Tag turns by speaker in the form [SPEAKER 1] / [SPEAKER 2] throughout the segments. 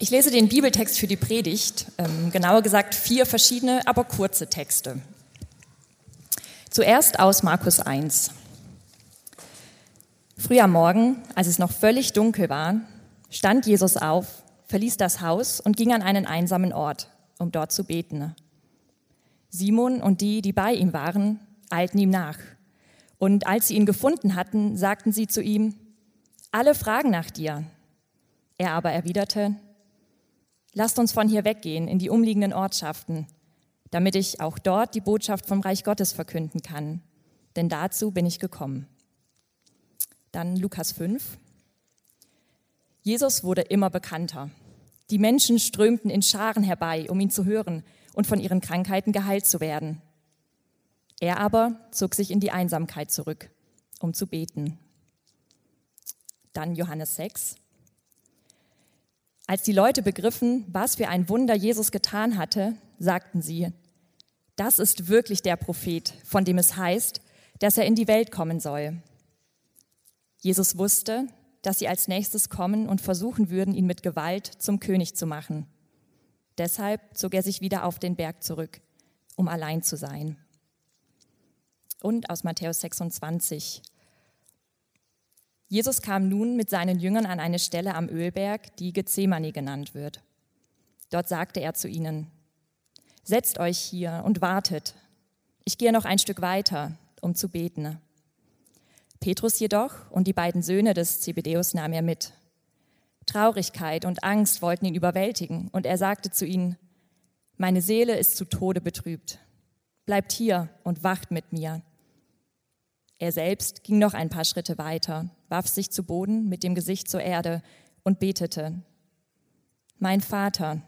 [SPEAKER 1] Ich lese den Bibeltext für die Predigt, ähm, genauer gesagt vier verschiedene, aber kurze Texte. Zuerst aus Markus 1. Früh am Morgen, als es noch völlig dunkel war, stand Jesus auf, verließ das Haus und ging an einen einsamen Ort, um dort zu beten. Simon und die, die bei ihm waren, eilten ihm nach. Und als sie ihn gefunden hatten, sagten sie zu ihm, alle fragen nach dir. Er aber erwiderte, lasst uns von hier weggehen in die umliegenden Ortschaften, damit ich auch dort die Botschaft vom Reich Gottes verkünden kann, denn dazu bin ich gekommen. Dann Lukas 5. Jesus wurde immer bekannter. Die Menschen strömten in Scharen herbei, um ihn zu hören und von ihren Krankheiten geheilt zu werden. Er aber zog sich in die Einsamkeit zurück, um zu beten. Dann Johannes 6. Als die Leute begriffen, was für ein Wunder Jesus getan hatte, sagten sie, das ist wirklich der Prophet, von dem es heißt, dass er in die Welt kommen soll. Jesus wusste, dass sie als nächstes kommen und versuchen würden, ihn mit Gewalt zum König zu machen. Deshalb zog er sich wieder auf den Berg zurück, um allein zu sein. Und aus Matthäus 26. Jesus kam nun mit seinen Jüngern an eine Stelle am Ölberg, die Gethsemane genannt wird. Dort sagte er zu ihnen, Setzt euch hier und wartet. Ich gehe noch ein Stück weiter, um zu beten. Petrus jedoch und die beiden Söhne des Zebedeus nahm er mit. Traurigkeit und Angst wollten ihn überwältigen, und er sagte zu ihnen, Meine Seele ist zu Tode betrübt. Bleibt hier und wacht mit mir. Er selbst ging noch ein paar Schritte weiter, warf sich zu Boden mit dem Gesicht zur Erde und betete, Mein Vater,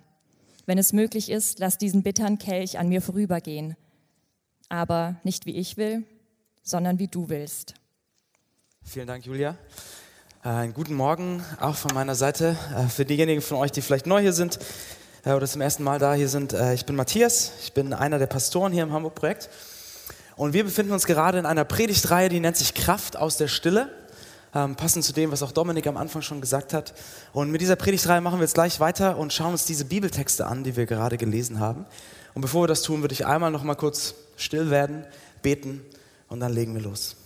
[SPEAKER 1] wenn es möglich ist, lass diesen bitteren Kelch an mir vorübergehen, aber nicht wie ich will, sondern wie du willst.
[SPEAKER 2] Vielen Dank, Julia. Äh, einen guten Morgen auch von meiner Seite. Äh, für diejenigen von euch, die vielleicht neu hier sind äh, oder zum ersten Mal da hier sind, ich bin Matthias, ich bin einer der Pastoren hier im Hamburg-Projekt. Und wir befinden uns gerade in einer Predigtreihe, die nennt sich Kraft aus der Stille. Ähm, passend zu dem, was auch Dominik am Anfang schon gesagt hat. Und mit dieser Predigtreihe machen wir jetzt gleich weiter und schauen uns diese Bibeltexte an, die wir gerade gelesen haben. Und bevor wir das tun, würde ich einmal noch mal kurz still werden, beten und dann legen wir los.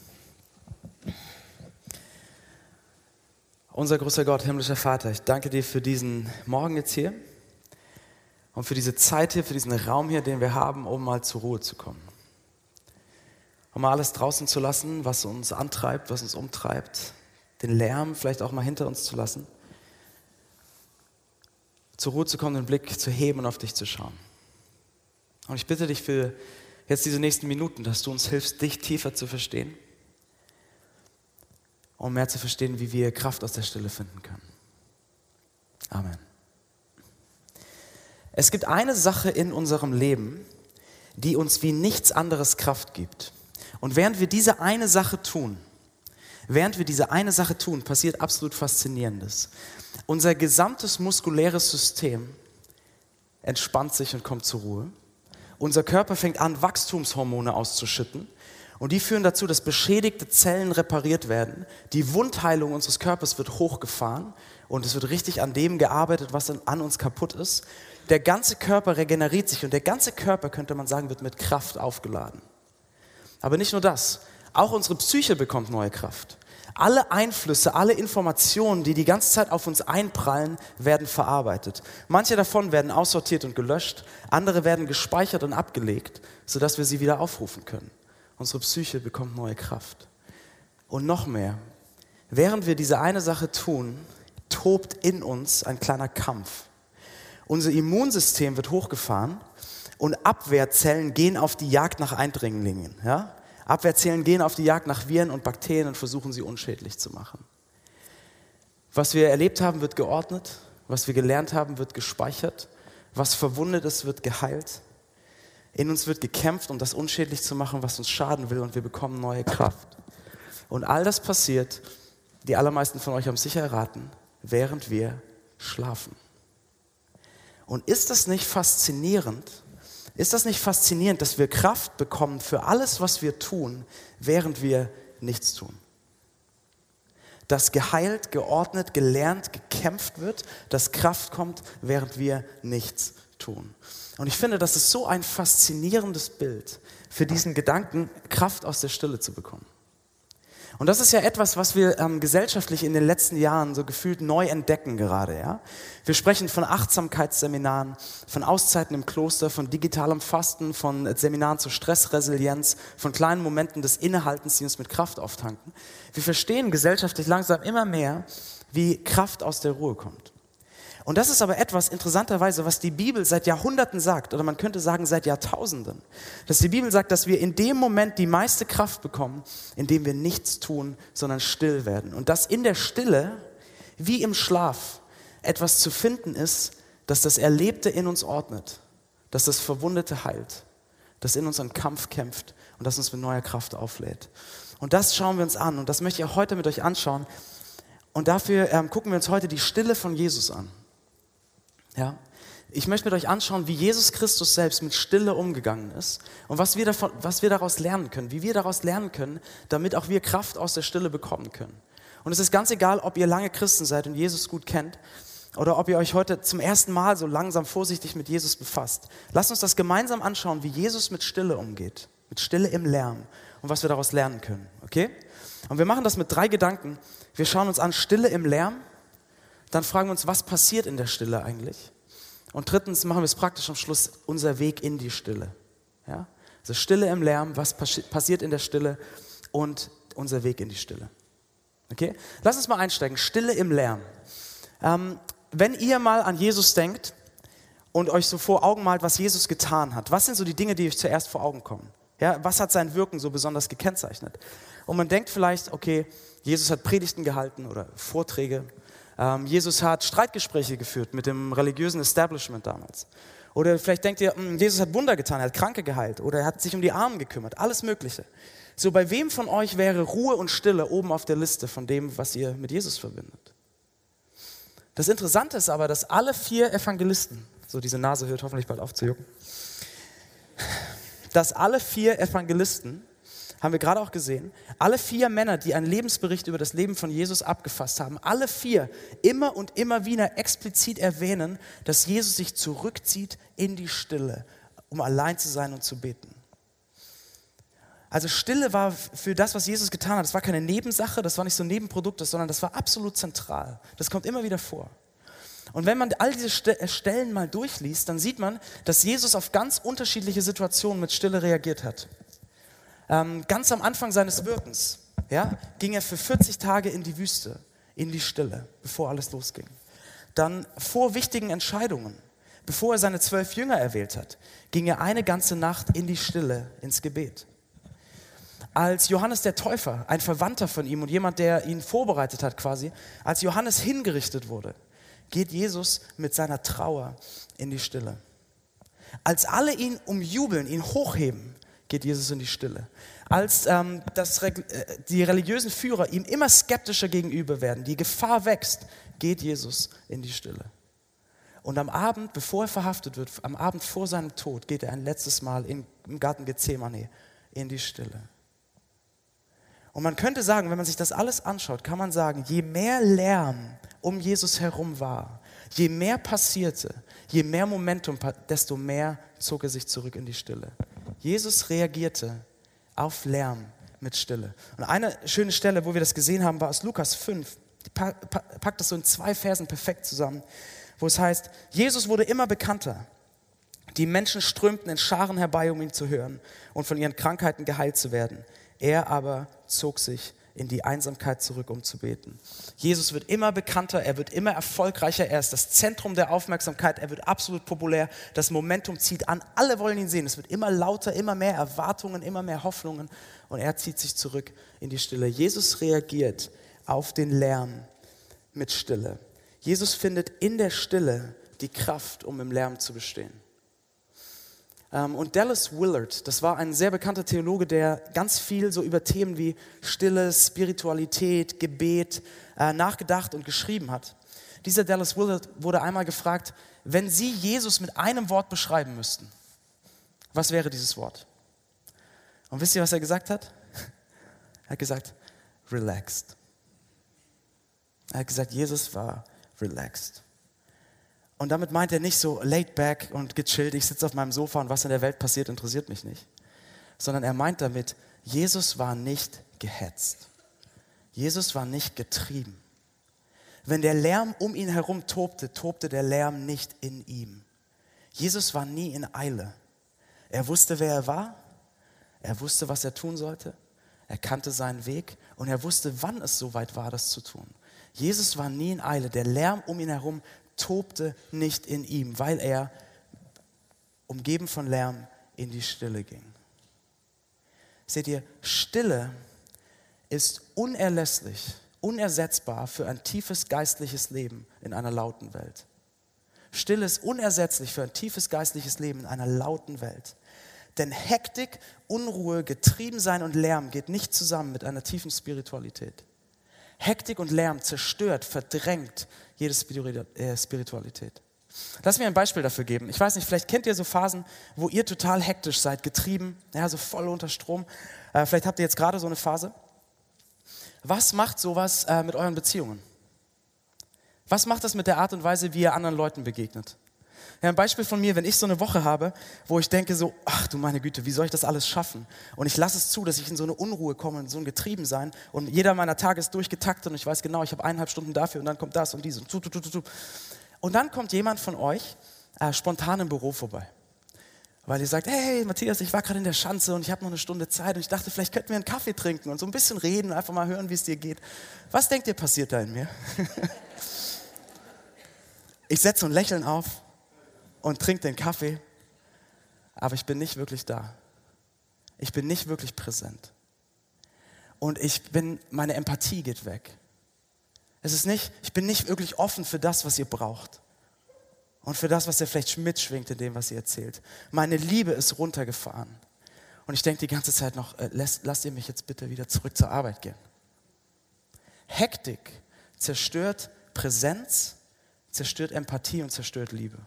[SPEAKER 2] Unser großer Gott, himmlischer Vater, ich danke dir für diesen Morgen jetzt hier und für diese Zeit hier, für diesen Raum hier, den wir haben, um mal zur Ruhe zu kommen. Um mal alles draußen zu lassen, was uns antreibt, was uns umtreibt, den Lärm vielleicht auch mal hinter uns zu lassen, zur Ruhe zu kommen, den Blick zu heben und auf dich zu schauen. Und ich bitte dich für jetzt diese nächsten Minuten, dass du uns hilfst, dich tiefer zu verstehen um mehr zu verstehen, wie wir Kraft aus der Stille finden können. Amen. Es gibt eine Sache in unserem Leben, die uns wie nichts anderes Kraft gibt. Und während wir diese eine Sache tun, während wir diese eine Sache tun, passiert absolut Faszinierendes. Unser gesamtes muskuläres System entspannt sich und kommt zur Ruhe. Unser Körper fängt an, Wachstumshormone auszuschütten. Und die führen dazu, dass beschädigte Zellen repariert werden. Die Wundheilung unseres Körpers wird hochgefahren und es wird richtig an dem gearbeitet, was an uns kaputt ist. Der ganze Körper regeneriert sich und der ganze Körper, könnte man sagen, wird mit Kraft aufgeladen. Aber nicht nur das, auch unsere Psyche bekommt neue Kraft. Alle Einflüsse, alle Informationen, die die ganze Zeit auf uns einprallen, werden verarbeitet. Manche davon werden aussortiert und gelöscht, andere werden gespeichert und abgelegt, sodass wir sie wieder aufrufen können. Unsere Psyche bekommt neue Kraft. Und noch mehr, während wir diese eine Sache tun, tobt in uns ein kleiner Kampf. Unser Immunsystem wird hochgefahren und Abwehrzellen gehen auf die Jagd nach Eindringlingen. Ja? Abwehrzellen gehen auf die Jagd nach Viren und Bakterien und versuchen sie unschädlich zu machen. Was wir erlebt haben, wird geordnet. Was wir gelernt haben, wird gespeichert. Was verwundet ist, wird geheilt. In uns wird gekämpft, um das unschädlich zu machen, was uns schaden will, und wir bekommen neue Kraft. Und all das passiert, die allermeisten von euch haben sicher erraten, während wir schlafen. Und ist das nicht faszinierend? Ist das nicht faszinierend, dass wir Kraft bekommen für alles, was wir tun, während wir nichts tun? dass geheilt, geordnet, gelernt, gekämpft wird, dass Kraft kommt, während wir nichts tun. Und ich finde, das ist so ein faszinierendes Bild für diesen Gedanken, Kraft aus der Stille zu bekommen. Und das ist ja etwas, was wir ähm, gesellschaftlich in den letzten Jahren so gefühlt neu entdecken gerade. Ja? Wir sprechen von Achtsamkeitsseminaren, von Auszeiten im Kloster, von digitalem Fasten, von Seminaren zur Stressresilienz, von kleinen Momenten des Innehaltens, die uns mit Kraft auftanken. Wir verstehen gesellschaftlich langsam immer mehr, wie Kraft aus der Ruhe kommt. Und das ist aber etwas interessanterweise, was die Bibel seit Jahrhunderten sagt, oder man könnte sagen seit Jahrtausenden. Dass die Bibel sagt, dass wir in dem Moment die meiste Kraft bekommen, in dem wir nichts tun, sondern still werden. Und dass in der Stille, wie im Schlaf, etwas zu finden ist, dass das Erlebte in uns ordnet, dass das Verwundete heilt, das in uns einen Kampf kämpft und das uns mit neuer Kraft auflädt. Und das schauen wir uns an und das möchte ich auch heute mit euch anschauen. Und dafür ähm, gucken wir uns heute die Stille von Jesus an. Ja? Ich möchte mit euch anschauen, wie Jesus Christus selbst mit Stille umgegangen ist und was wir, davon, was wir daraus lernen können, wie wir daraus lernen können, damit auch wir Kraft aus der Stille bekommen können. Und es ist ganz egal, ob ihr lange Christen seid und Jesus gut kennt oder ob ihr euch heute zum ersten Mal so langsam vorsichtig mit Jesus befasst. Lasst uns das gemeinsam anschauen, wie Jesus mit Stille umgeht, mit Stille im Lärm und was wir daraus lernen können. Okay? Und wir machen das mit drei Gedanken. Wir schauen uns an Stille im Lärm, dann fragen wir uns, was passiert in der Stille eigentlich? Und drittens machen wir es praktisch am Schluss, unser Weg in die Stille. Ja? Also Stille im Lärm, was passiert in der Stille und unser Weg in die Stille. Okay? Lass uns mal einsteigen. Stille im Lärm. Ähm, wenn ihr mal an Jesus denkt und euch so vor Augen malt, was Jesus getan hat, was sind so die Dinge, die euch zuerst vor Augen kommen? Ja, was hat sein Wirken so besonders gekennzeichnet? Und man denkt vielleicht, okay, Jesus hat Predigten gehalten oder Vorträge Jesus hat Streitgespräche geführt mit dem religiösen Establishment damals. Oder vielleicht denkt ihr, hm, Jesus hat Wunder getan, er hat Kranke geheilt oder er hat sich um die Armen gekümmert, alles Mögliche. So, bei wem von euch wäre Ruhe und Stille oben auf der Liste von dem, was ihr mit Jesus verbindet? Das Interessante ist aber, dass alle vier Evangelisten, so diese Nase hört hoffentlich bald auf zu jucken, dass alle vier Evangelisten haben wir gerade auch gesehen, alle vier Männer, die einen Lebensbericht über das Leben von Jesus abgefasst haben, alle vier immer und immer wieder explizit erwähnen, dass Jesus sich zurückzieht in die Stille, um allein zu sein und zu beten. Also Stille war für das, was Jesus getan hat, das war keine Nebensache, das war nicht so ein Nebenprodukt, sondern das war absolut zentral. Das kommt immer wieder vor. Und wenn man all diese Stellen mal durchliest, dann sieht man, dass Jesus auf ganz unterschiedliche Situationen mit Stille reagiert hat. Ähm, ganz am Anfang seines Wirkens ja, ging er für 40 Tage in die Wüste, in die Stille, bevor alles losging. Dann vor wichtigen Entscheidungen, bevor er seine zwölf Jünger erwählt hat, ging er eine ganze Nacht in die Stille, ins Gebet. Als Johannes der Täufer, ein Verwandter von ihm und jemand, der ihn vorbereitet hat quasi, als Johannes hingerichtet wurde, geht Jesus mit seiner Trauer in die Stille. Als alle ihn umjubeln, ihn hochheben, geht Jesus in die Stille. Als ähm, das, äh, die religiösen Führer ihm immer skeptischer gegenüber werden, die Gefahr wächst, geht Jesus in die Stille. Und am Abend, bevor er verhaftet wird, am Abend vor seinem Tod, geht er ein letztes Mal in, im Garten Gethsemane in die Stille. Und man könnte sagen, wenn man sich das alles anschaut, kann man sagen, je mehr Lärm um Jesus herum war, je mehr passierte, je mehr Momentum, desto mehr zog er sich zurück in die Stille. Jesus reagierte auf Lärm mit Stille. Und eine schöne Stelle, wo wir das gesehen haben, war aus Lukas 5. Die packt das so in zwei Versen perfekt zusammen, wo es heißt, Jesus wurde immer bekannter. Die Menschen strömten in Scharen herbei, um ihn zu hören und von ihren Krankheiten geheilt zu werden. Er aber zog sich in die Einsamkeit zurück, um zu beten. Jesus wird immer bekannter, er wird immer erfolgreicher, er ist das Zentrum der Aufmerksamkeit, er wird absolut populär, das Momentum zieht an, alle wollen ihn sehen, es wird immer lauter, immer mehr Erwartungen, immer mehr Hoffnungen und er zieht sich zurück in die Stille. Jesus reagiert auf den Lärm mit Stille. Jesus findet in der Stille die Kraft, um im Lärm zu bestehen. Ähm, und Dallas Willard, das war ein sehr bekannter Theologe, der ganz viel so über Themen wie Stille, Spiritualität, Gebet äh, nachgedacht und geschrieben hat. Dieser Dallas Willard wurde einmal gefragt, wenn Sie Jesus mit einem Wort beschreiben müssten, was wäre dieses Wort? Und wisst ihr, was er gesagt hat? Er hat gesagt, relaxed. Er hat gesagt, Jesus war relaxed. Und damit meint er nicht so laid back und gechillt, ich sitze auf meinem Sofa und was in der Welt passiert, interessiert mich nicht. Sondern er meint damit, Jesus war nicht gehetzt. Jesus war nicht getrieben. Wenn der Lärm um ihn herum tobte, tobte der Lärm nicht in ihm. Jesus war nie in Eile. Er wusste, wer er war. Er wusste, was er tun sollte. Er kannte seinen Weg und er wusste, wann es soweit war, das zu tun. Jesus war nie in Eile. Der Lärm um ihn herum tobte nicht in ihm, weil er, umgeben von Lärm, in die Stille ging. Seht ihr, Stille ist unerlässlich, unersetzbar für ein tiefes geistliches Leben in einer lauten Welt. Stille ist unersetzlich für ein tiefes geistliches Leben in einer lauten Welt. Denn Hektik, Unruhe, Getriebensein und Lärm geht nicht zusammen mit einer tiefen Spiritualität. Hektik und Lärm zerstört, verdrängt jede äh, Spiritualität. Lass mir ein Beispiel dafür geben. Ich weiß nicht, vielleicht kennt ihr so Phasen, wo ihr total hektisch seid, getrieben, ja, so voll unter Strom. Äh, vielleicht habt ihr jetzt gerade so eine Phase. Was macht sowas äh, mit euren Beziehungen? Was macht das mit der Art und Weise, wie ihr anderen Leuten begegnet? Ja, ein Beispiel von mir, wenn ich so eine Woche habe, wo ich denke so, ach du meine Güte, wie soll ich das alles schaffen? Und ich lasse es zu, dass ich in so eine Unruhe komme, in so ein Getriebensein und jeder meiner Tage ist durchgetaktet und ich weiß genau, ich habe eineinhalb Stunden dafür und dann kommt das und dies und tu, tu, tu, tu. Und dann kommt jemand von euch äh, spontan im Büro vorbei. Weil ihr sagt, hey Matthias, ich war gerade in der Schanze und ich habe noch eine Stunde Zeit und ich dachte, vielleicht könnten wir einen Kaffee trinken und so ein bisschen reden und einfach mal hören, wie es dir geht. Was denkt ihr passiert da in mir? ich setze so ein Lächeln auf und trinke den Kaffee, aber ich bin nicht wirklich da. Ich bin nicht wirklich präsent. Und ich bin, meine Empathie geht weg. Es ist nicht, ich bin nicht wirklich offen für das, was ihr braucht. Und für das, was ihr vielleicht mitschwingt in dem, was ihr erzählt. Meine Liebe ist runtergefahren. Und ich denke die ganze Zeit noch, äh, lasst, lasst ihr mich jetzt bitte wieder zurück zur Arbeit gehen. Hektik zerstört Präsenz, zerstört Empathie und zerstört Liebe.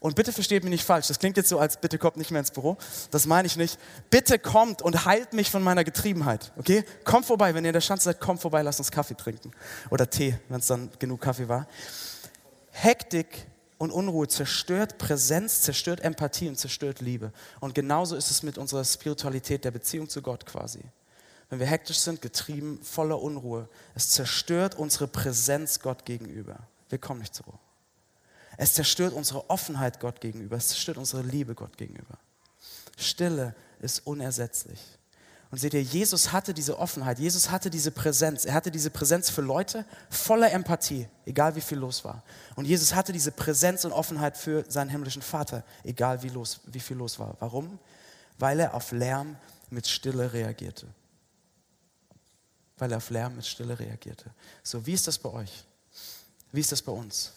[SPEAKER 2] Und bitte versteht mich nicht falsch, das klingt jetzt so, als bitte kommt nicht mehr ins Büro. Das meine ich nicht. Bitte kommt und heilt mich von meiner Getriebenheit. Okay? Kommt vorbei, wenn ihr in der Schanze seid, kommt vorbei, lasst uns Kaffee trinken. Oder Tee, wenn es dann genug Kaffee war. Hektik und Unruhe zerstört Präsenz, zerstört Empathie und zerstört Liebe. Und genauso ist es mit unserer Spiritualität, der Beziehung zu Gott quasi. Wenn wir hektisch sind, getrieben, voller Unruhe, es zerstört unsere Präsenz Gott gegenüber. Wir kommen nicht zur Ruhe. Es zerstört unsere Offenheit Gott gegenüber. Es zerstört unsere Liebe Gott gegenüber. Stille ist unersetzlich. Und seht ihr, Jesus hatte diese Offenheit, Jesus hatte diese Präsenz. Er hatte diese Präsenz für Leute voller Empathie, egal wie viel los war. Und Jesus hatte diese Präsenz und Offenheit für seinen himmlischen Vater, egal wie, los, wie viel los war. Warum? Weil er auf Lärm mit Stille reagierte. Weil er auf Lärm mit Stille reagierte. So, wie ist das bei euch? Wie ist das bei uns?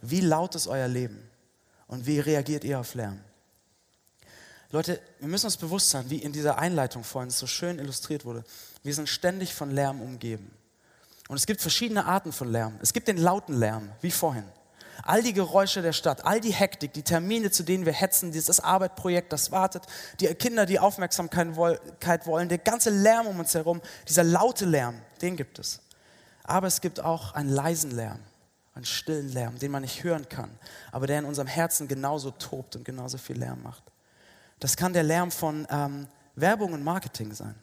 [SPEAKER 2] Wie laut ist euer Leben? Und wie reagiert ihr auf Lärm? Leute, wir müssen uns bewusst sein, wie in dieser Einleitung vorhin so schön illustriert wurde. Wir sind ständig von Lärm umgeben. Und es gibt verschiedene Arten von Lärm. Es gibt den lauten Lärm, wie vorhin. All die Geräusche der Stadt, all die Hektik, die Termine, zu denen wir hetzen, dieses Arbeitprojekt, das wartet, die Kinder, die Aufmerksamkeit wollen, der ganze Lärm um uns herum, dieser laute Lärm, den gibt es. Aber es gibt auch einen leisen Lärm einen stillen Lärm, den man nicht hören kann, aber der in unserem Herzen genauso tobt und genauso viel Lärm macht. Das kann der Lärm von ähm, Werbung und Marketing sein.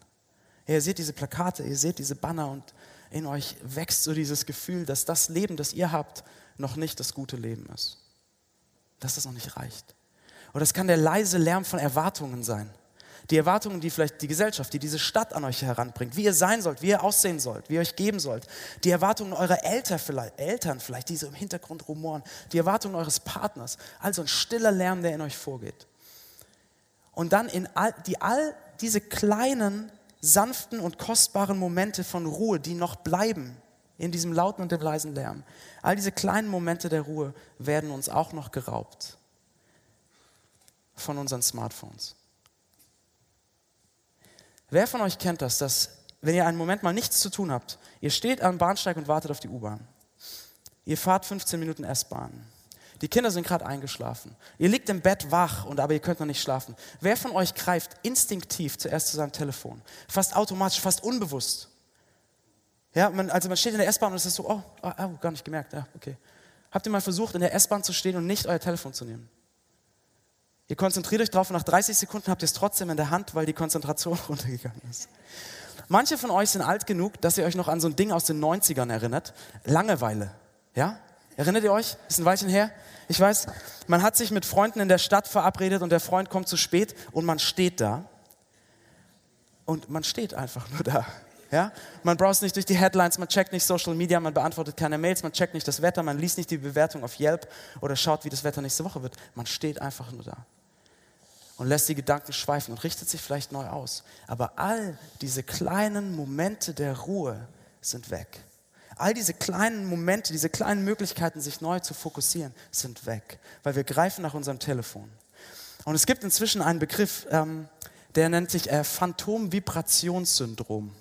[SPEAKER 2] Ihr seht diese Plakate, ihr seht diese Banner und in euch wächst so dieses Gefühl, dass das Leben, das ihr habt, noch nicht das gute Leben ist. Dass das noch nicht reicht. Oder es kann der leise Lärm von Erwartungen sein. Die Erwartungen, die vielleicht die Gesellschaft, die diese Stadt an euch heranbringt, wie ihr sein sollt, wie ihr aussehen sollt, wie ihr euch geben sollt. Die Erwartungen eurer Eltern vielleicht, Eltern vielleicht, die so im Hintergrund rumoren. Die Erwartungen eures Partners. Also ein stiller Lärm, der in euch vorgeht. Und dann in all, die, all diese kleinen, sanften und kostbaren Momente von Ruhe, die noch bleiben in diesem lauten und dem leisen Lärm. All diese kleinen Momente der Ruhe werden uns auch noch geraubt von unseren Smartphones. Wer von euch kennt das, dass wenn ihr einen Moment mal nichts zu tun habt, ihr steht am Bahnsteig und wartet auf die U-Bahn. Ihr fahrt 15 Minuten S-Bahn. Die Kinder sind gerade eingeschlafen. Ihr liegt im Bett wach und aber ihr könnt noch nicht schlafen. Wer von euch greift instinktiv zuerst zu seinem Telefon? Fast automatisch, fast unbewusst. Ja, man, also man steht in der S-Bahn und es ist so, oh, oh, oh, gar nicht gemerkt, ja, okay. Habt ihr mal versucht, in der S-Bahn zu stehen und nicht euer Telefon zu nehmen? Ihr konzentriert euch drauf und nach 30 Sekunden habt ihr es trotzdem in der Hand, weil die Konzentration runtergegangen ist. Manche von euch sind alt genug, dass ihr euch noch an so ein Ding aus den 90ern erinnert. Langeweile. Ja? Erinnert ihr euch? Ist ein Weilchen her. Ich weiß, man hat sich mit Freunden in der Stadt verabredet und der Freund kommt zu spät und man steht da. Und man steht einfach nur da. Ja? Man browst nicht durch die Headlines, man checkt nicht Social Media, man beantwortet keine Mails, man checkt nicht das Wetter, man liest nicht die Bewertung auf Yelp oder schaut, wie das Wetter nächste Woche wird. Man steht einfach nur da und lässt die Gedanken schweifen und richtet sich vielleicht neu aus. Aber all diese kleinen Momente der Ruhe sind weg. All diese kleinen Momente, diese kleinen Möglichkeiten, sich neu zu fokussieren, sind weg, weil wir greifen nach unserem Telefon. Und es gibt inzwischen einen Begriff, ähm, der nennt sich äh, Phantom-Vibrationssyndrom.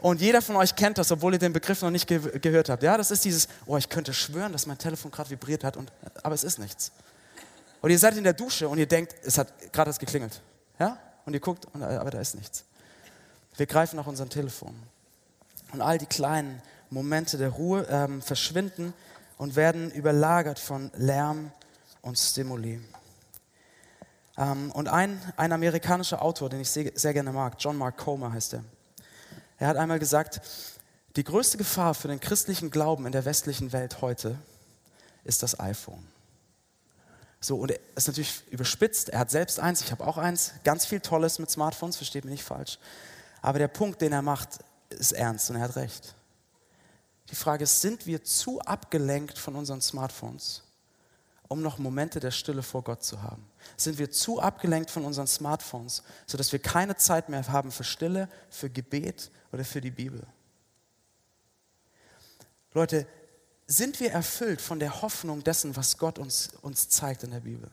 [SPEAKER 2] Und jeder von euch kennt das, obwohl ihr den Begriff noch nicht ge gehört habt. Ja, das ist dieses, oh, ich könnte schwören, dass mein Telefon gerade vibriert hat, und, aber es ist nichts. Und ihr seid in der Dusche und ihr denkt, es hat gerade das geklingelt. Ja? Und ihr guckt, und, aber da ist nichts. Wir greifen nach unserem Telefon. Und all die kleinen Momente der Ruhe ähm, verschwinden und werden überlagert von Lärm und Stimuli. Ähm, und ein, ein amerikanischer Autor, den ich sehr, sehr gerne mag, John Mark Comer heißt er, er hat einmal gesagt, die größte Gefahr für den christlichen Glauben in der westlichen Welt heute ist das iPhone. So, und er ist natürlich überspitzt, er hat selbst eins, ich habe auch eins, ganz viel Tolles mit Smartphones, versteht mich nicht falsch. Aber der Punkt, den er macht, ist ernst und er hat recht. Die Frage ist, sind wir zu abgelenkt von unseren Smartphones, um noch Momente der Stille vor Gott zu haben? Sind wir zu abgelenkt von unseren Smartphones, sodass wir keine Zeit mehr haben für Stille, für Gebet oder für die Bibel? Leute, sind wir erfüllt von der Hoffnung dessen, was Gott uns, uns zeigt in der Bibel?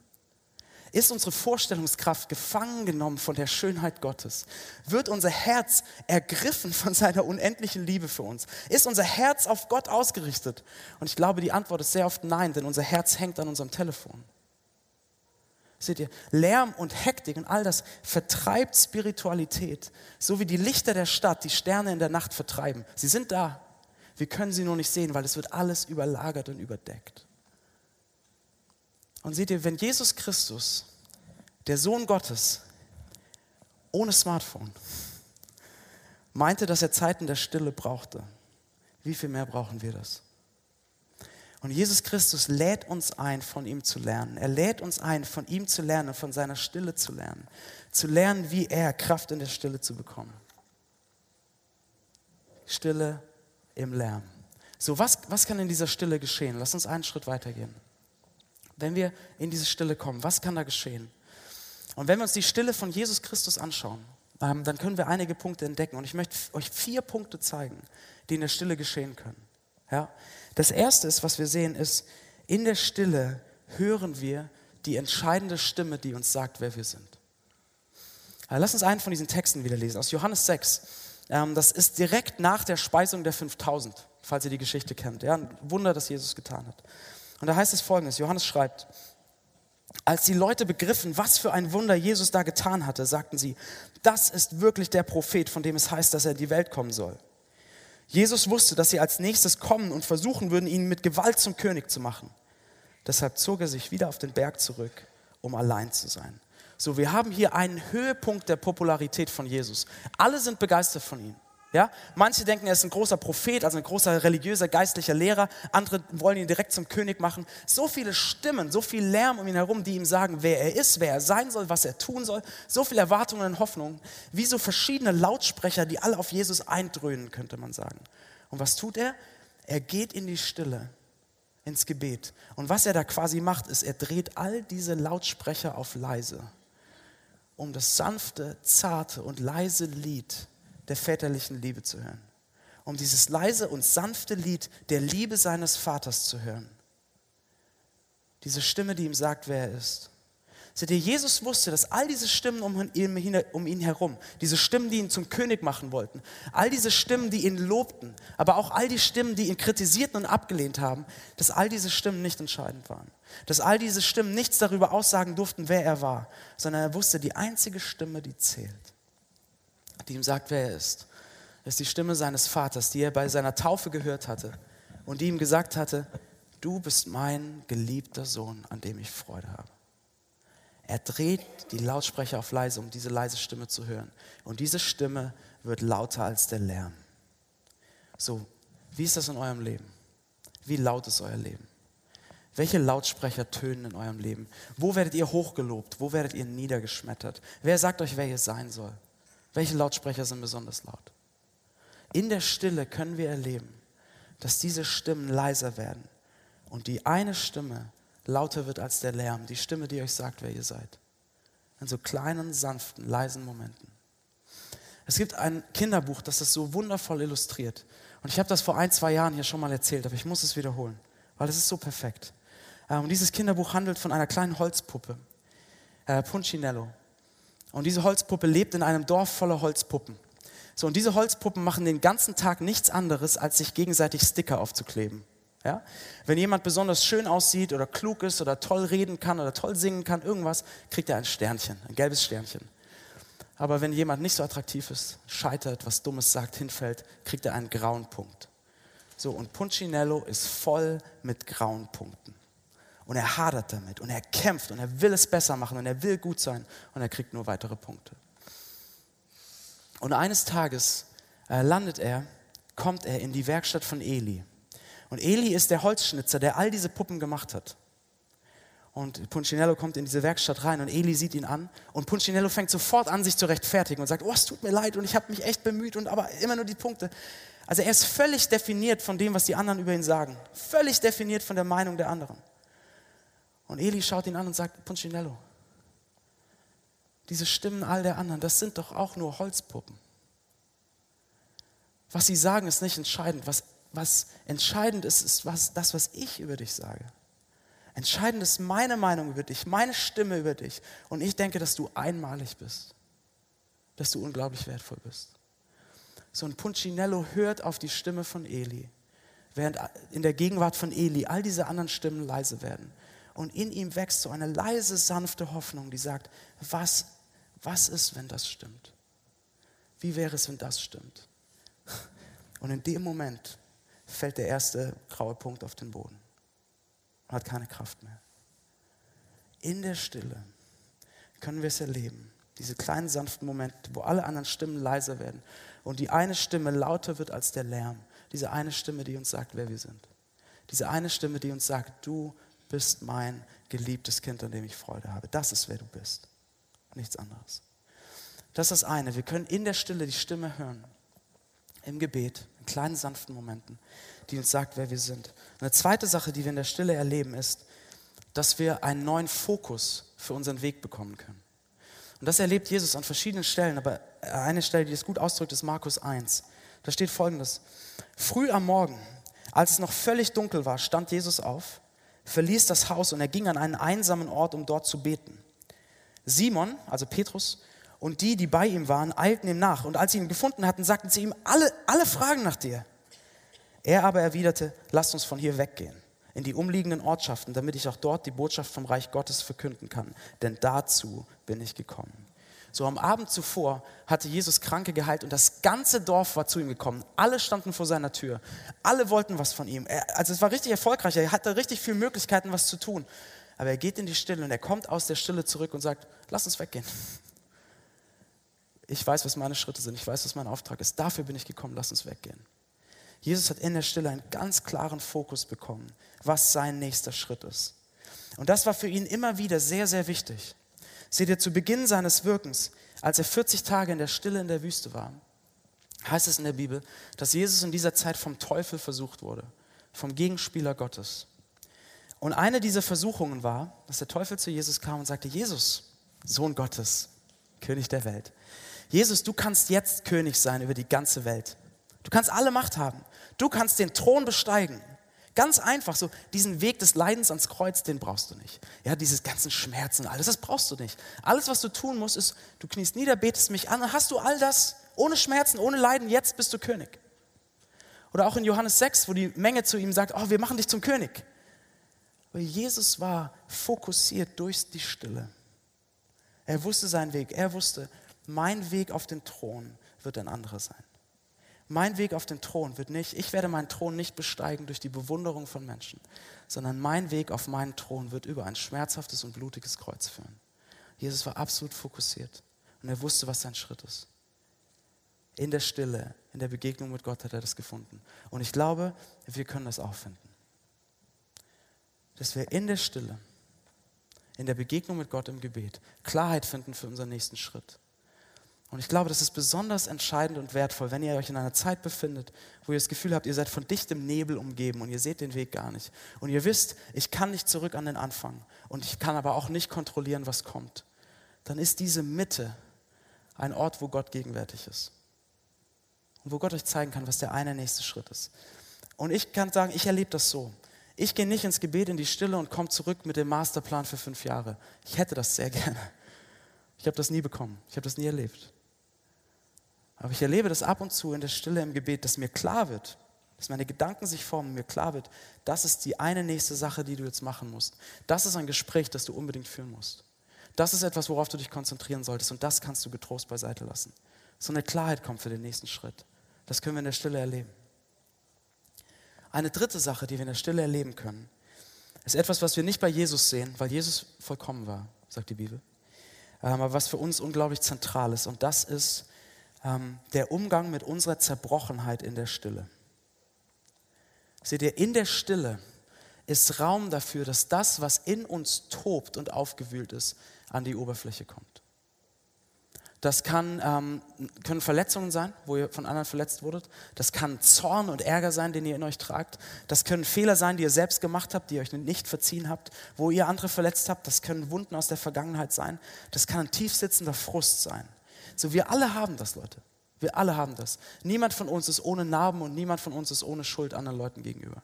[SPEAKER 2] Ist unsere Vorstellungskraft gefangen genommen von der Schönheit Gottes? Wird unser Herz ergriffen von seiner unendlichen Liebe für uns? Ist unser Herz auf Gott ausgerichtet? Und ich glaube, die Antwort ist sehr oft nein, denn unser Herz hängt an unserem Telefon. Seht ihr, Lärm und Hektik und all das vertreibt Spiritualität, so wie die Lichter der Stadt die Sterne in der Nacht vertreiben. Sie sind da. Wir können sie nur nicht sehen, weil es wird alles überlagert und überdeckt. Und seht ihr, wenn Jesus Christus, der Sohn Gottes, ohne Smartphone, meinte, dass er Zeiten der Stille brauchte, wie viel mehr brauchen wir das? Und Jesus Christus lädt uns ein, von ihm zu lernen. Er lädt uns ein, von ihm zu lernen, von seiner Stille zu lernen. Zu lernen, wie er Kraft in der Stille zu bekommen. Stille im Lärm. So, was, was kann in dieser Stille geschehen? Lass uns einen Schritt weitergehen. Wenn wir in diese Stille kommen, was kann da geschehen? Und wenn wir uns die Stille von Jesus Christus anschauen, ähm, dann können wir einige Punkte entdecken. Und ich möchte euch vier Punkte zeigen, die in der Stille geschehen können. Ja? Das erste ist, was wir sehen, ist, in der Stille hören wir die entscheidende Stimme, die uns sagt, wer wir sind. Lass uns einen von diesen Texten wieder lesen, aus Johannes 6. Ähm, das ist direkt nach der Speisung der 5000, falls ihr die Geschichte kennt. Ja? Ein Wunder, das Jesus getan hat. Und da heißt es folgendes, Johannes schreibt, als die Leute begriffen, was für ein Wunder Jesus da getan hatte, sagten sie, das ist wirklich der Prophet, von dem es heißt, dass er in die Welt kommen soll. Jesus wusste, dass sie als nächstes kommen und versuchen würden, ihn mit Gewalt zum König zu machen. Deshalb zog er sich wieder auf den Berg zurück, um allein zu sein. So, wir haben hier einen Höhepunkt der Popularität von Jesus. Alle sind begeistert von ihm. Ja? Manche denken, er ist ein großer Prophet, also ein großer religiöser, geistlicher Lehrer. Andere wollen ihn direkt zum König machen. So viele Stimmen, so viel Lärm um ihn herum, die ihm sagen, wer er ist, wer er sein soll, was er tun soll. So viele Erwartungen und Hoffnungen. Wie so verschiedene Lautsprecher, die alle auf Jesus eindröhnen, könnte man sagen. Und was tut er? Er geht in die Stille, ins Gebet. Und was er da quasi macht, ist, er dreht all diese Lautsprecher auf leise, um das sanfte, zarte und leise Lied der väterlichen Liebe zu hören. Um dieses leise und sanfte Lied der Liebe seines Vaters zu hören. Diese Stimme, die ihm sagt, wer er ist. Seht ihr, Jesus wusste, dass all diese Stimmen um ihn, um ihn herum, diese Stimmen, die ihn zum König machen wollten, all diese Stimmen, die ihn lobten, aber auch all die Stimmen, die ihn kritisierten und abgelehnt haben, dass all diese Stimmen nicht entscheidend waren. Dass all diese Stimmen nichts darüber aussagen durften, wer er war, sondern er wusste, die einzige Stimme, die zählt, die ihm sagt, wer er ist, ist die Stimme seines Vaters, die er bei seiner Taufe gehört hatte und die ihm gesagt hatte, du bist mein geliebter Sohn, an dem ich Freude habe. Er dreht die Lautsprecher auf leise, um diese leise Stimme zu hören. Und diese Stimme wird lauter als der Lärm. So, wie ist das in eurem Leben? Wie laut ist euer Leben? Welche Lautsprecher tönen in eurem Leben? Wo werdet ihr hochgelobt? Wo werdet ihr niedergeschmettert? Wer sagt euch, wer ihr sein soll? Welche Lautsprecher sind besonders laut? In der Stille können wir erleben, dass diese Stimmen leiser werden und die eine Stimme lauter wird als der Lärm, die Stimme, die euch sagt, wer ihr seid. In so kleinen, sanften, leisen Momenten. Es gibt ein Kinderbuch, das das so wundervoll illustriert. Und ich habe das vor ein, zwei Jahren hier schon mal erzählt, aber ich muss es wiederholen, weil es ist so perfekt. Äh, und dieses Kinderbuch handelt von einer kleinen Holzpuppe, äh, Punchinello. Und diese Holzpuppe lebt in einem Dorf voller Holzpuppen. So, und diese Holzpuppen machen den ganzen Tag nichts anderes, als sich gegenseitig Sticker aufzukleben. Ja? Wenn jemand besonders schön aussieht oder klug ist oder toll reden kann oder toll singen kann, irgendwas, kriegt er ein Sternchen, ein gelbes Sternchen. Aber wenn jemand nicht so attraktiv ist, scheitert, was Dummes sagt, hinfällt, kriegt er einen grauen Punkt. So, und Punchinello ist voll mit grauen Punkten. Und er hadert damit und er kämpft und er will es besser machen und er will gut sein und er kriegt nur weitere Punkte. Und eines Tages äh, landet er, kommt er in die Werkstatt von Eli. Und Eli ist der Holzschnitzer, der all diese Puppen gemacht hat. Und Punchinello kommt in diese Werkstatt rein und Eli sieht ihn an und Punchinello fängt sofort an, sich zu rechtfertigen und sagt, oh, es tut mir leid und ich habe mich echt bemüht und aber immer nur die Punkte. Also er ist völlig definiert von dem, was die anderen über ihn sagen. Völlig definiert von der Meinung der anderen. Und Eli schaut ihn an und sagt, Punchinello, diese Stimmen all der anderen, das sind doch auch nur Holzpuppen. Was sie sagen, ist nicht entscheidend. Was, was entscheidend ist, ist was, das, was ich über dich sage. Entscheidend ist meine Meinung über dich, meine Stimme über dich. Und ich denke, dass du einmalig bist, dass du unglaublich wertvoll bist. So ein Punchinello hört auf die Stimme von Eli, während in der Gegenwart von Eli all diese anderen Stimmen leise werden. Und in ihm wächst so eine leise, sanfte Hoffnung, die sagt, was, was ist, wenn das stimmt? Wie wäre es, wenn das stimmt? Und in dem Moment fällt der erste graue Punkt auf den Boden und hat keine Kraft mehr. In der Stille können wir es erleben, diese kleinen sanften Momente, wo alle anderen Stimmen leiser werden und die eine Stimme lauter wird als der Lärm. Diese eine Stimme, die uns sagt, wer wir sind. Diese eine Stimme, die uns sagt, du bist mein geliebtes Kind, an dem ich Freude habe. Das ist, wer du bist. Nichts anderes. Das ist das eine. Wir können in der Stille die Stimme hören. Im Gebet, in kleinen sanften Momenten die uns sagt, wer wir sind. Eine zweite Sache, die wir in der Stille erleben, ist, dass wir einen neuen Fokus für unseren Weg bekommen können. Und das erlebt Jesus an verschiedenen Stellen, aber eine Stelle, die das gut ausdrückt, ist Markus 1. Da steht folgendes. Früh am Morgen, als es noch völlig dunkel war, stand Jesus auf, verließ das Haus und er ging an einen einsamen Ort, um dort zu beten. Simon, also Petrus, und die, die bei ihm waren, eilten ihm nach. Und als sie ihn gefunden hatten, sagten sie ihm, alle, alle fragen nach dir. Er aber erwiderte, lasst uns von hier weggehen, in die umliegenden Ortschaften, damit ich auch dort die Botschaft vom Reich Gottes verkünden kann. Denn dazu bin ich gekommen. So am Abend zuvor hatte Jesus Kranke geheilt und das ganze Dorf war zu ihm gekommen. Alle standen vor seiner Tür. Alle wollten was von ihm. Er, also es war richtig erfolgreich. Er hatte richtig viele Möglichkeiten, was zu tun. Aber er geht in die Stille und er kommt aus der Stille zurück und sagt, lass uns weggehen. Ich weiß, was meine Schritte sind. Ich weiß, was mein Auftrag ist. Dafür bin ich gekommen. Lass uns weggehen. Jesus hat in der Stille einen ganz klaren Fokus bekommen, was sein nächster Schritt ist. Und das war für ihn immer wieder sehr, sehr wichtig. Seht ihr, zu Beginn seines Wirkens, als er 40 Tage in der Stille in der Wüste war, heißt es in der Bibel, dass Jesus in dieser Zeit vom Teufel versucht wurde, vom Gegenspieler Gottes. Und eine dieser Versuchungen war, dass der Teufel zu Jesus kam und sagte, Jesus, Sohn Gottes, König der Welt. Jesus, du kannst jetzt König sein über die ganze Welt. Du kannst alle Macht haben. Du kannst den Thron besteigen. Ganz einfach, so diesen Weg des Leidens ans Kreuz, den brauchst du nicht. Ja, dieses ganzen Schmerzen, alles, das brauchst du nicht. Alles, was du tun musst, ist, du kniest nieder, betest mich an, hast du all das ohne Schmerzen, ohne Leiden, jetzt bist du König. Oder auch in Johannes 6, wo die Menge zu ihm sagt, oh, wir machen dich zum König. Weil Jesus war fokussiert durch die Stille. Er wusste seinen Weg. Er wusste, mein Weg auf den Thron wird ein anderer sein. Mein Weg auf den Thron wird nicht, ich werde meinen Thron nicht besteigen durch die Bewunderung von Menschen, sondern mein Weg auf meinen Thron wird über ein schmerzhaftes und blutiges Kreuz führen. Jesus war absolut fokussiert und er wusste, was sein Schritt ist. In der Stille, in der Begegnung mit Gott hat er das gefunden. Und ich glaube, wir können das auch finden. Dass wir in der Stille, in der Begegnung mit Gott im Gebet Klarheit finden für unseren nächsten Schritt. Und ich glaube, das ist besonders entscheidend und wertvoll, wenn ihr euch in einer Zeit befindet, wo ihr das Gefühl habt, ihr seid von dichtem Nebel umgeben und ihr seht den Weg gar nicht. Und ihr wisst, ich kann nicht zurück an den Anfang und ich kann aber auch nicht kontrollieren, was kommt. Dann ist diese Mitte ein Ort, wo Gott gegenwärtig ist. Und wo Gott euch zeigen kann, was der eine nächste Schritt ist. Und ich kann sagen, ich erlebe das so. Ich gehe nicht ins Gebet, in die Stille und komme zurück mit dem Masterplan für fünf Jahre. Ich hätte das sehr gerne. Ich habe das nie bekommen. Ich habe das nie erlebt. Aber ich erlebe das ab und zu in der Stille im Gebet, dass mir klar wird, dass meine Gedanken sich formen, mir klar wird, das ist die eine nächste Sache, die du jetzt machen musst. Das ist ein Gespräch, das du unbedingt führen musst. Das ist etwas, worauf du dich konzentrieren solltest und das kannst du getrost beiseite lassen. So eine Klarheit kommt für den nächsten Schritt. Das können wir in der Stille erleben. Eine dritte Sache, die wir in der Stille erleben können, ist etwas, was wir nicht bei Jesus sehen, weil Jesus vollkommen war, sagt die Bibel, ähm, aber was für uns unglaublich zentral ist. Und das ist ähm, der Umgang mit unserer Zerbrochenheit in der Stille. Seht ihr, in der Stille ist Raum dafür, dass das, was in uns tobt und aufgewühlt ist, an die Oberfläche kommt. Das kann, ähm, können Verletzungen sein, wo ihr von anderen verletzt wurdet. Das kann Zorn und Ärger sein, den ihr in euch tragt. Das können Fehler sein, die ihr selbst gemacht habt, die ihr euch nicht verziehen habt, wo ihr andere verletzt habt. Das können Wunden aus der Vergangenheit sein. Das kann ein tiefsitzender Frust sein. So, wir alle haben das, Leute. Wir alle haben das. Niemand von uns ist ohne Narben und niemand von uns ist ohne Schuld anderen Leuten gegenüber.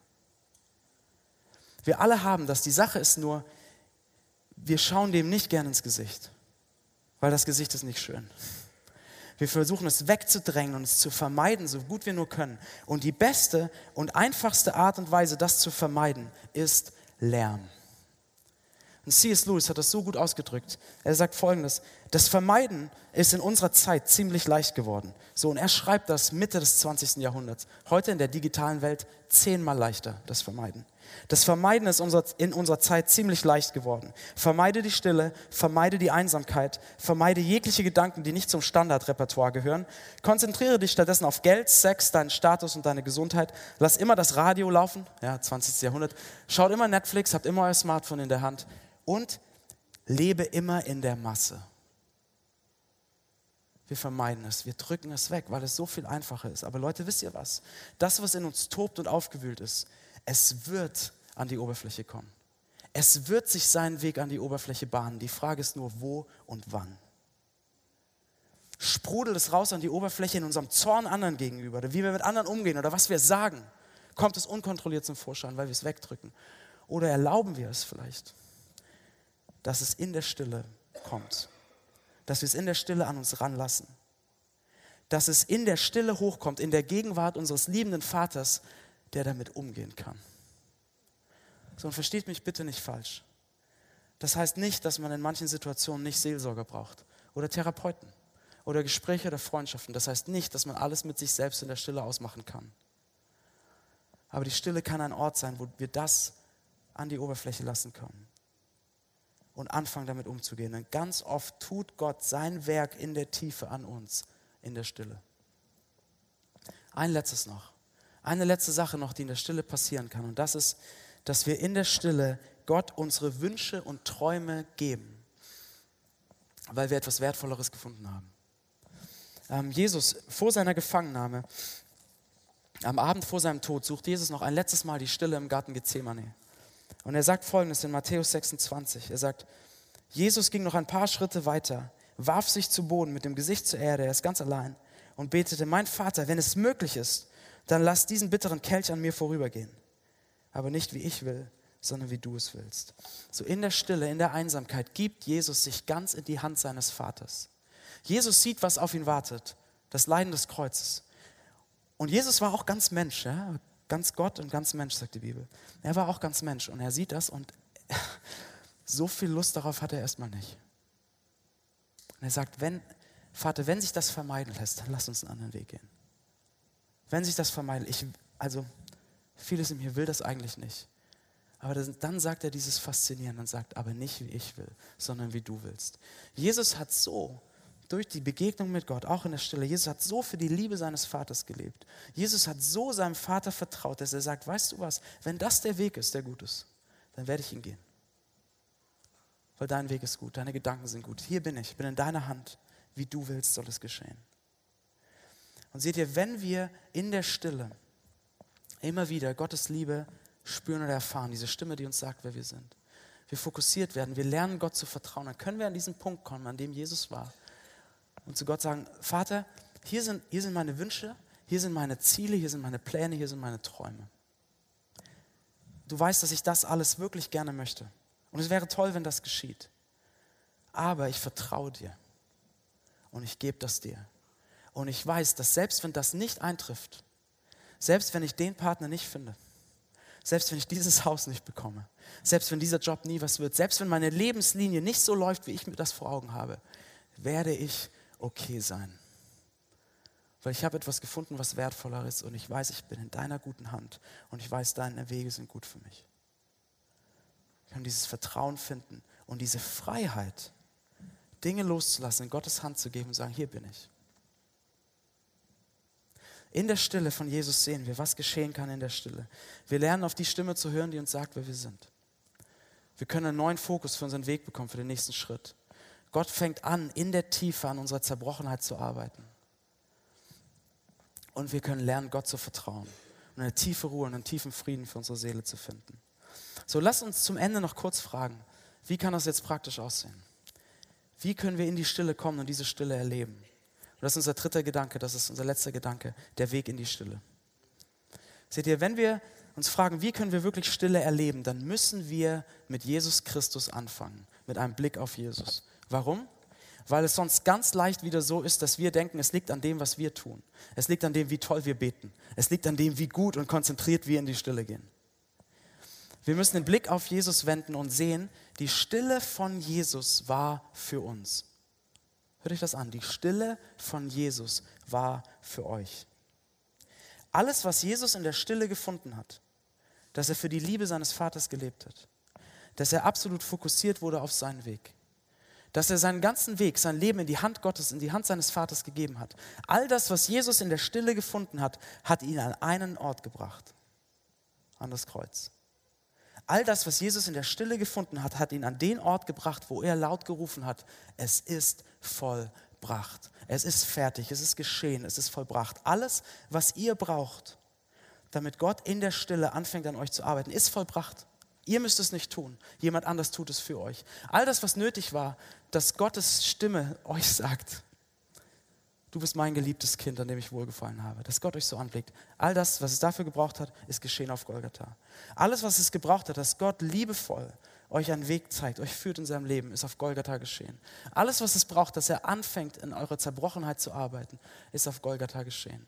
[SPEAKER 2] Wir alle haben das. Die Sache ist nur, wir schauen dem nicht gern ins Gesicht, weil das Gesicht ist nicht schön. Wir versuchen es wegzudrängen und es zu vermeiden, so gut wir nur können. Und die beste und einfachste Art und Weise, das zu vermeiden, ist Lärm. Und C.S. Lewis hat das so gut ausgedrückt. Er sagt folgendes: Das Vermeiden ist in unserer Zeit ziemlich leicht geworden. So, und er schreibt das Mitte des 20. Jahrhunderts. Heute in der digitalen Welt zehnmal leichter, das Vermeiden. Das Vermeiden ist in unserer Zeit ziemlich leicht geworden. Vermeide die Stille, vermeide die Einsamkeit, vermeide jegliche Gedanken, die nicht zum Standardrepertoire gehören. Konzentriere dich stattdessen auf Geld, Sex, deinen Status und deine Gesundheit. Lass immer das Radio laufen, ja, 20. Jahrhundert. Schaut immer Netflix, habt immer euer Smartphone in der Hand und lebe immer in der Masse. Wir vermeiden es, wir drücken es weg, weil es so viel einfacher ist. Aber Leute, wisst ihr was? Das, was in uns tobt und aufgewühlt ist, es wird an die Oberfläche kommen. Es wird sich seinen Weg an die Oberfläche bahnen. Die Frage ist nur, wo und wann. Sprudelt es raus an die Oberfläche in unserem Zorn anderen gegenüber, oder wie wir mit anderen umgehen oder was wir sagen, kommt es unkontrolliert zum Vorschein, weil wir es wegdrücken. Oder erlauben wir es vielleicht? Dass es in der Stille kommt. Dass wir es in der Stille an uns ranlassen. Dass es in der Stille hochkommt, in der Gegenwart unseres liebenden Vaters, der damit umgehen kann. So, und versteht mich bitte nicht falsch. Das heißt nicht, dass man in manchen Situationen nicht Seelsorger braucht oder Therapeuten oder Gespräche oder Freundschaften. Das heißt nicht, dass man alles mit sich selbst in der Stille ausmachen kann. Aber die Stille kann ein Ort sein, wo wir das an die Oberfläche lassen können und anfangen damit umzugehen. Denn ganz oft tut Gott sein Werk in der Tiefe an uns, in der Stille. Ein letztes noch. Eine letzte Sache noch, die in der Stille passieren kann. Und das ist, dass wir in der Stille Gott unsere Wünsche und Träume geben, weil wir etwas Wertvolleres gefunden haben. Ähm, Jesus vor seiner Gefangennahme, am Abend vor seinem Tod, sucht Jesus noch ein letztes Mal die Stille im Garten Gethsemane. Und er sagt folgendes in Matthäus 26. Er sagt, Jesus ging noch ein paar Schritte weiter, warf sich zu Boden mit dem Gesicht zur Erde, er ist ganz allein und betete, mein Vater, wenn es möglich ist, dann lass diesen bitteren Kelch an mir vorübergehen. Aber nicht wie ich will, sondern wie du es willst. So in der Stille, in der Einsamkeit gibt Jesus sich ganz in die Hand seines Vaters. Jesus sieht, was auf ihn wartet, das Leiden des Kreuzes. Und Jesus war auch ganz Mensch, ja? Ganz Gott und ganz Mensch, sagt die Bibel. Er war auch ganz Mensch und er sieht das und so viel Lust darauf hat er erstmal nicht. Und er sagt, wenn, Vater, wenn sich das vermeiden lässt, dann lass uns einen anderen Weg gehen. wenn sich das vermeidet, ich, also vieles in mir will das eigentlich nicht. Aber das, dann sagt er dieses Faszinierende und sagt, aber nicht wie ich will, sondern wie du willst. Jesus hat so durch die Begegnung mit Gott, auch in der Stille, Jesus hat so für die Liebe seines Vaters gelebt. Jesus hat so seinem Vater vertraut, dass er sagt, weißt du was, wenn das der Weg ist, der gut ist, dann werde ich ihn gehen. Weil dein Weg ist gut, deine Gedanken sind gut. Hier bin ich, ich bin in deiner Hand. Wie du willst, soll es geschehen. Und seht ihr, wenn wir in der Stille immer wieder Gottes Liebe spüren oder erfahren, diese Stimme, die uns sagt, wer wir sind, wir fokussiert werden, wir lernen Gott zu vertrauen, dann können wir an diesen Punkt kommen, an dem Jesus war und zu Gott sagen, Vater, hier sind, hier sind meine Wünsche, hier sind meine Ziele, hier sind meine Pläne, hier sind meine Träume. Du weißt, dass ich das alles wirklich gerne möchte. Und es wäre toll, wenn das geschieht. Aber ich vertraue dir und ich gebe das dir. Und ich weiß, dass selbst wenn das nicht eintrifft, selbst wenn ich den Partner nicht finde, selbst wenn ich dieses Haus nicht bekomme, selbst wenn dieser Job nie was wird, selbst wenn meine Lebenslinie nicht so läuft, wie ich mir das vor Augen habe, werde ich okay sein. Weil ich habe etwas gefunden, was wertvoller ist und ich weiß, ich bin in deiner guten Hand und ich weiß, deine Wege sind gut für mich. Ich kann dieses Vertrauen finden und diese Freiheit, Dinge loszulassen, in Gottes Hand zu geben und sagen, hier bin ich. In der Stille von Jesus sehen wir, was geschehen kann in der Stille. Wir lernen auf die Stimme zu hören, die uns sagt, wer wir sind. Wir können einen neuen Fokus für unseren Weg bekommen, für den nächsten Schritt. Gott fängt an, in der Tiefe an unserer Zerbrochenheit zu arbeiten. Und wir können lernen, Gott zu vertrauen und eine tiefe Ruhe und einen tiefen Frieden für unsere Seele zu finden. So, lass uns zum Ende noch kurz fragen, wie kann das jetzt praktisch aussehen? Wie können wir in die Stille kommen und diese Stille erleben? Und das ist unser dritter Gedanke, das ist unser letzter Gedanke, der Weg in die Stille. Seht ihr, wenn wir uns fragen, wie können wir wirklich Stille erleben, dann müssen wir mit Jesus Christus anfangen, mit einem Blick auf Jesus. Warum? Weil es sonst ganz leicht wieder so ist, dass wir denken, es liegt an dem, was wir tun. Es liegt an dem, wie toll wir beten. Es liegt an dem, wie gut und konzentriert wir in die Stille gehen. Wir müssen den Blick auf Jesus wenden und sehen, die Stille von Jesus war für uns. Hört euch das an. Die Stille von Jesus war für euch. Alles, was Jesus in der Stille gefunden hat, dass er für die Liebe seines Vaters gelebt hat, dass er absolut fokussiert wurde auf seinen Weg, dass er seinen ganzen Weg, sein Leben in die Hand Gottes, in die Hand seines Vaters gegeben hat. All das, was Jesus in der Stille gefunden hat, hat ihn an einen Ort gebracht, an das Kreuz. All das, was Jesus in der Stille gefunden hat, hat ihn an den Ort gebracht, wo er laut gerufen hat, es ist vollbracht. Es ist fertig, es ist geschehen, es ist vollbracht. Alles, was ihr braucht, damit Gott in der Stille anfängt an euch zu arbeiten, ist vollbracht. Ihr müsst es nicht tun, jemand anders tut es für euch. All das, was nötig war, dass Gottes Stimme euch sagt, du bist mein geliebtes Kind, an dem ich wohlgefallen habe, dass Gott euch so anblickt. All das, was es dafür gebraucht hat, ist geschehen auf Golgatha. Alles, was es gebraucht hat, dass Gott liebevoll euch einen Weg zeigt, euch führt in seinem Leben, ist auf Golgatha geschehen. Alles, was es braucht, dass er anfängt, in eurer Zerbrochenheit zu arbeiten, ist auf Golgatha geschehen.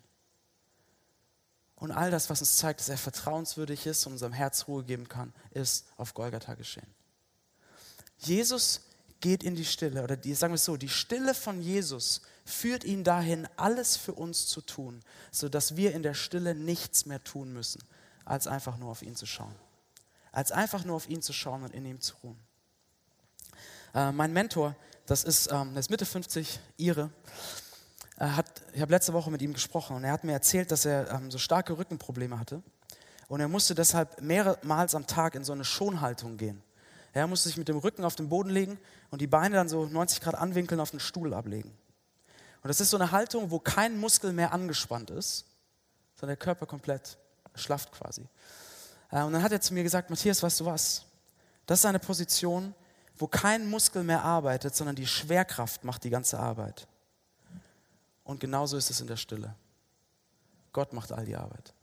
[SPEAKER 2] Und all das, was uns zeigt, dass er vertrauenswürdig ist und unserem Herz Ruhe geben kann, ist auf Golgatha geschehen. Jesus geht in die Stille, oder die, sagen wir es so, die Stille von Jesus führt ihn dahin, alles für uns zu tun, sodass wir in der Stille nichts mehr tun müssen, als einfach nur auf ihn zu schauen. Als einfach nur auf ihn zu schauen und in ihm zu ruhen. Äh, mein Mentor, das ist, ähm, der ist Mitte 50, Ihre, hat, ich habe letzte Woche mit ihm gesprochen und er hat mir erzählt, dass er ähm, so starke Rückenprobleme hatte. Und er musste deshalb mehrmals am Tag in so eine Schonhaltung gehen. Er musste sich mit dem Rücken auf den Boden legen und die Beine dann so 90 Grad anwinkeln auf den Stuhl ablegen. Und das ist so eine Haltung, wo kein Muskel mehr angespannt ist, sondern der Körper komplett schlafft quasi. Äh, und dann hat er zu mir gesagt, Matthias, weißt du was? Das ist eine Position, wo kein Muskel mehr arbeitet, sondern die Schwerkraft macht die ganze Arbeit. Und genauso ist es in der Stille. Gott macht all die Arbeit.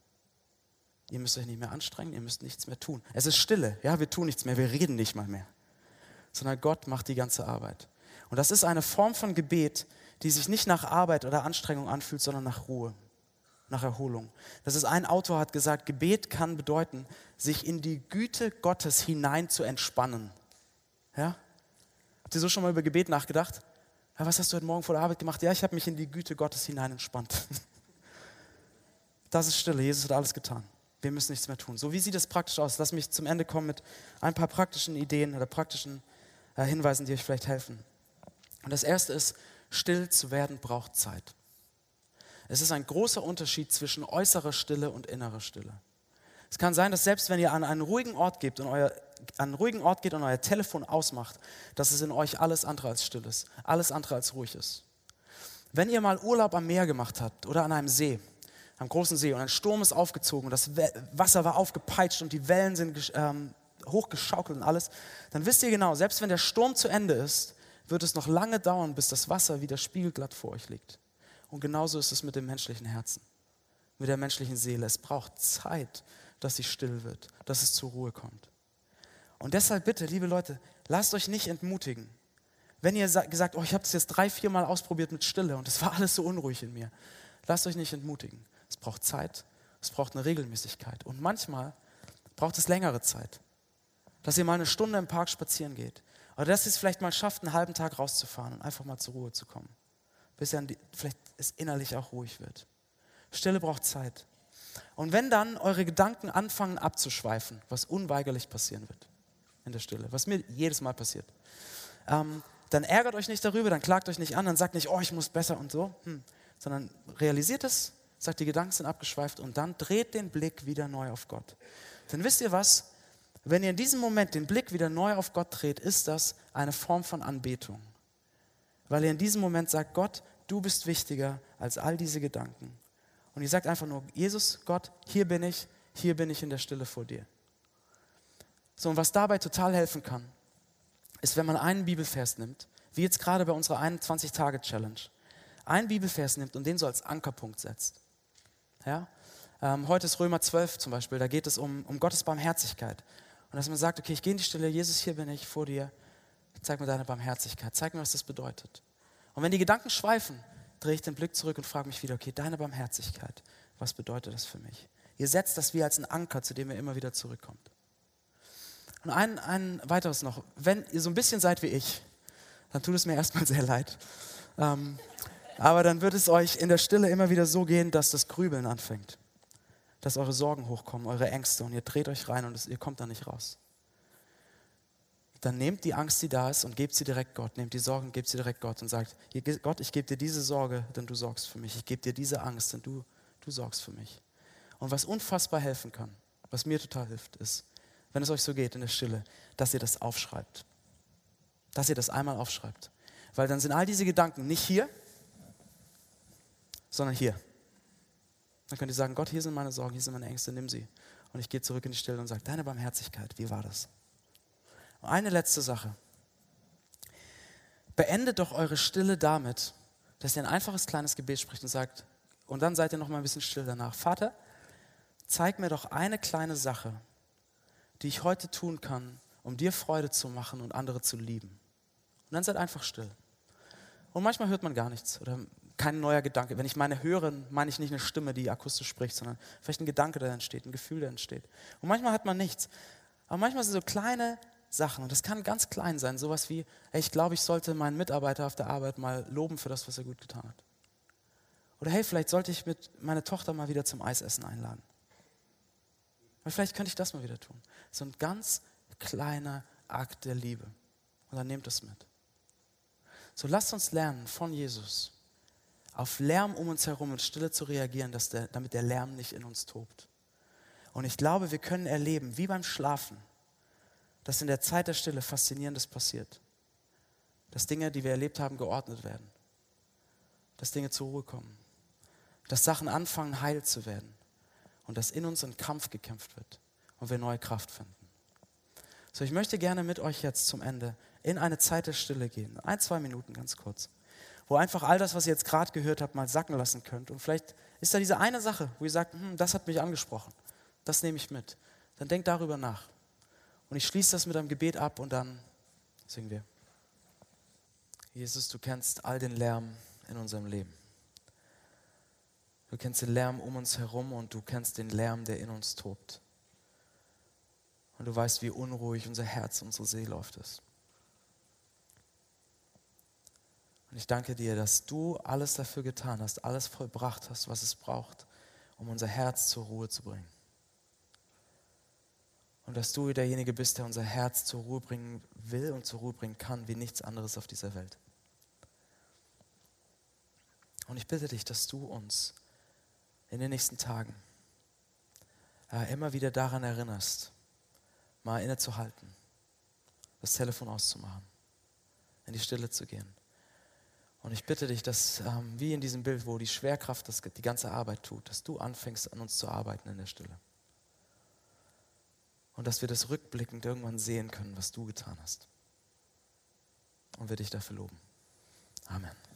[SPEAKER 2] Ihr müsst euch nicht mehr anstrengen, ihr müsst nichts mehr tun. Es ist Stille, ja, wir tun nichts mehr, wir reden nicht mal mehr. Sondern Gott macht die ganze Arbeit. Und das ist eine Form von Gebet, die sich nicht nach Arbeit oder Anstrengung anfühlt, sondern nach Ruhe, nach Erholung. Das ist ein Autor hat gesagt, Gebet kann bedeuten, sich in die Güte Gottes hinein zu entspannen. Ja? Habt ihr so schon mal über Gebet nachgedacht? Ja, was hast du heute Morgen vor der Arbeit gemacht? Ja, ich habe mich in die Güte Gottes hinein entspannt. Das ist Stille. Jesus hat alles getan. Wir müssen nichts mehr tun. So, wie sieht es praktisch aus? Lass mich zum Ende kommen mit ein paar praktischen Ideen oder praktischen äh, Hinweisen, die euch vielleicht helfen. Und das erste ist, still zu werden braucht Zeit. Es ist ein großer Unterschied zwischen äußerer Stille und innerer Stille. Es kann sein, dass selbst wenn ihr an einen ruhigen Ort geht und euer, an einen ruhigen Ort geht und euer Telefon ausmacht, dass es in euch alles andere als still ist, alles andere als ruhig ist. Wenn ihr mal Urlaub am Meer gemacht habt oder an einem See, am großen See und ein Sturm ist aufgezogen und das Wasser war aufgepeitscht und die Wellen sind ähm, hochgeschaukelt und alles, dann wisst ihr genau, selbst wenn der Sturm zu Ende ist, wird es noch lange dauern, bis das Wasser wieder spiegelglatt vor euch liegt. Und genauso ist es mit dem menschlichen Herzen, mit der menschlichen Seele. Es braucht Zeit, dass sie still wird, dass es zur Ruhe kommt. Und deshalb bitte, liebe Leute, lasst euch nicht entmutigen. Wenn ihr gesagt, oh, ich habe das jetzt drei, vier Mal ausprobiert mit Stille und es war alles so unruhig in mir, lasst euch nicht entmutigen. Es braucht Zeit, es braucht eine Regelmäßigkeit und manchmal braucht es längere Zeit. Dass ihr mal eine Stunde im Park spazieren geht oder dass ihr es vielleicht mal schafft, einen halben Tag rauszufahren und einfach mal zur Ruhe zu kommen, bis dann vielleicht es innerlich auch ruhig wird. Stille braucht Zeit. Und wenn dann eure Gedanken anfangen abzuschweifen, was unweigerlich passieren wird in der Stille, was mir jedes Mal passiert, ähm, dann ärgert euch nicht darüber, dann klagt euch nicht an, dann sagt nicht, oh, ich muss besser und so, hm, sondern realisiert es, sagt, die Gedanken sind abgeschweift und dann dreht den Blick wieder neu auf Gott. Denn wisst ihr was? Wenn ihr in diesem Moment den Blick wieder neu auf Gott dreht, ist das eine Form von Anbetung. Weil ihr in diesem Moment sagt, Gott, du bist wichtiger als all diese Gedanken. Und ihr sagt einfach nur, Jesus, Gott, hier bin ich, hier bin ich in der Stille vor dir. So, und was dabei total helfen kann, ist, wenn man einen Bibelvers nimmt, wie jetzt gerade bei unserer 21-Tage-Challenge, einen Bibelvers nimmt und den so als Ankerpunkt setzt. Ja? Ähm, heute ist Römer 12 zum Beispiel, da geht es um, um Gottes Barmherzigkeit. Und dass man sagt, okay, ich gehe in die Stille, Jesus, hier bin ich vor dir, zeig mir deine Barmherzigkeit, zeig mir, was das bedeutet. Und wenn die Gedanken schweifen, drehe ich den Blick zurück und frage mich wieder, okay, deine Barmherzigkeit, was bedeutet das für mich? Ihr setzt das wie als ein Anker, zu dem ihr immer wieder zurückkommt. Und ein, ein weiteres noch, wenn ihr so ein bisschen seid wie ich, dann tut es mir erstmal sehr leid. Ähm, aber dann wird es euch in der Stille immer wieder so gehen, dass das Grübeln anfängt. Dass eure Sorgen hochkommen, eure Ängste und ihr dreht euch rein und es, ihr kommt da nicht raus. Dann nehmt die Angst, die da ist, und gebt sie direkt Gott. Nehmt die Sorgen gebt sie direkt Gott und sagt, Gott, ich gebe dir diese Sorge, denn du sorgst für mich. Ich gebe dir diese Angst, denn du, du sorgst für mich. Und was unfassbar helfen kann, was mir total hilft, ist, wenn es euch so geht in der Stille, dass ihr das aufschreibt. Dass ihr das einmal aufschreibt. Weil dann sind all diese Gedanken nicht hier, sondern hier. Dann könnt ihr sagen, Gott, hier sind meine Sorgen, hier sind meine Ängste, nimm sie. Und ich gehe zurück in die Stille und sage, deine Barmherzigkeit, wie war das? Und eine letzte Sache. Beendet doch eure Stille damit, dass ihr ein einfaches kleines Gebet spricht und sagt, und dann seid ihr noch mal ein bisschen still danach. Vater, zeig mir doch eine kleine Sache, die ich heute tun kann, um dir Freude zu machen und andere zu lieben. Und dann seid einfach still. Und manchmal hört man gar nichts oder kein neuer Gedanke. Wenn ich meine höre, meine ich nicht eine Stimme, die akustisch spricht, sondern vielleicht ein Gedanke, der entsteht, ein Gefühl, der entsteht. Und manchmal hat man nichts. Aber manchmal sind so kleine Sachen, und das kann ganz klein sein, sowas wie, ey, ich glaube, ich sollte meinen Mitarbeiter auf der Arbeit mal loben für das, was er gut getan hat. Oder hey, vielleicht sollte ich mit meiner Tochter mal wieder zum Eisessen einladen. Weil vielleicht könnte ich das mal wieder tun. So ein ganz kleiner Akt der Liebe. Und dann nehmt es mit. So lasst uns lernen von Jesus, auf Lärm um uns herum und Stille zu reagieren, dass der, damit der Lärm nicht in uns tobt. Und ich glaube, wir können erleben, wie beim Schlafen, dass in der Zeit der Stille Faszinierendes passiert. Dass Dinge, die wir erlebt haben, geordnet werden. Dass Dinge zur Ruhe kommen. Dass Sachen anfangen, heil zu werden und dass in uns ein Kampf gekämpft wird und wir neue Kraft finden. So, ich möchte gerne mit euch jetzt zum Ende in eine Zeit der Stille gehen. Ein, zwei Minuten ganz kurz. Wo einfach all das, was ihr jetzt gerade gehört habt, mal sacken lassen könnt. Und vielleicht ist da diese eine Sache, wo ihr sagt, hm, das hat mich angesprochen. Das nehme ich mit. Dann denkt darüber nach. Und ich schließe das mit einem Gebet ab und dann singen wir. Jesus, du kennst all den Lärm in unserem Leben. Du kennst den Lärm um uns herum und du kennst den Lärm, der in uns tobt. Und du weißt, wie unruhig unser Herz, unsere Seele oft ist. Und ich danke dir, dass du alles dafür getan hast, alles vollbracht hast, was es braucht, um unser Herz zur Ruhe zu bringen. Und dass du derjenige bist, der unser Herz zur Ruhe bringen will und zur Ruhe bringen kann, wie nichts anderes auf dieser Welt. Und ich bitte dich, dass du uns in den nächsten Tagen äh, immer wieder daran erinnerst, mal innezuhalten, das Telefon auszumachen, in die Stille zu gehen. Und ich bitte dich, dass ähm, wie in diesem Bild, wo die Schwerkraft das, die ganze Arbeit tut, dass du anfängst an uns zu arbeiten in der Stille. Und dass wir das rückblickend irgendwann sehen können, was du getan hast. Und wir dich dafür loben. Amen.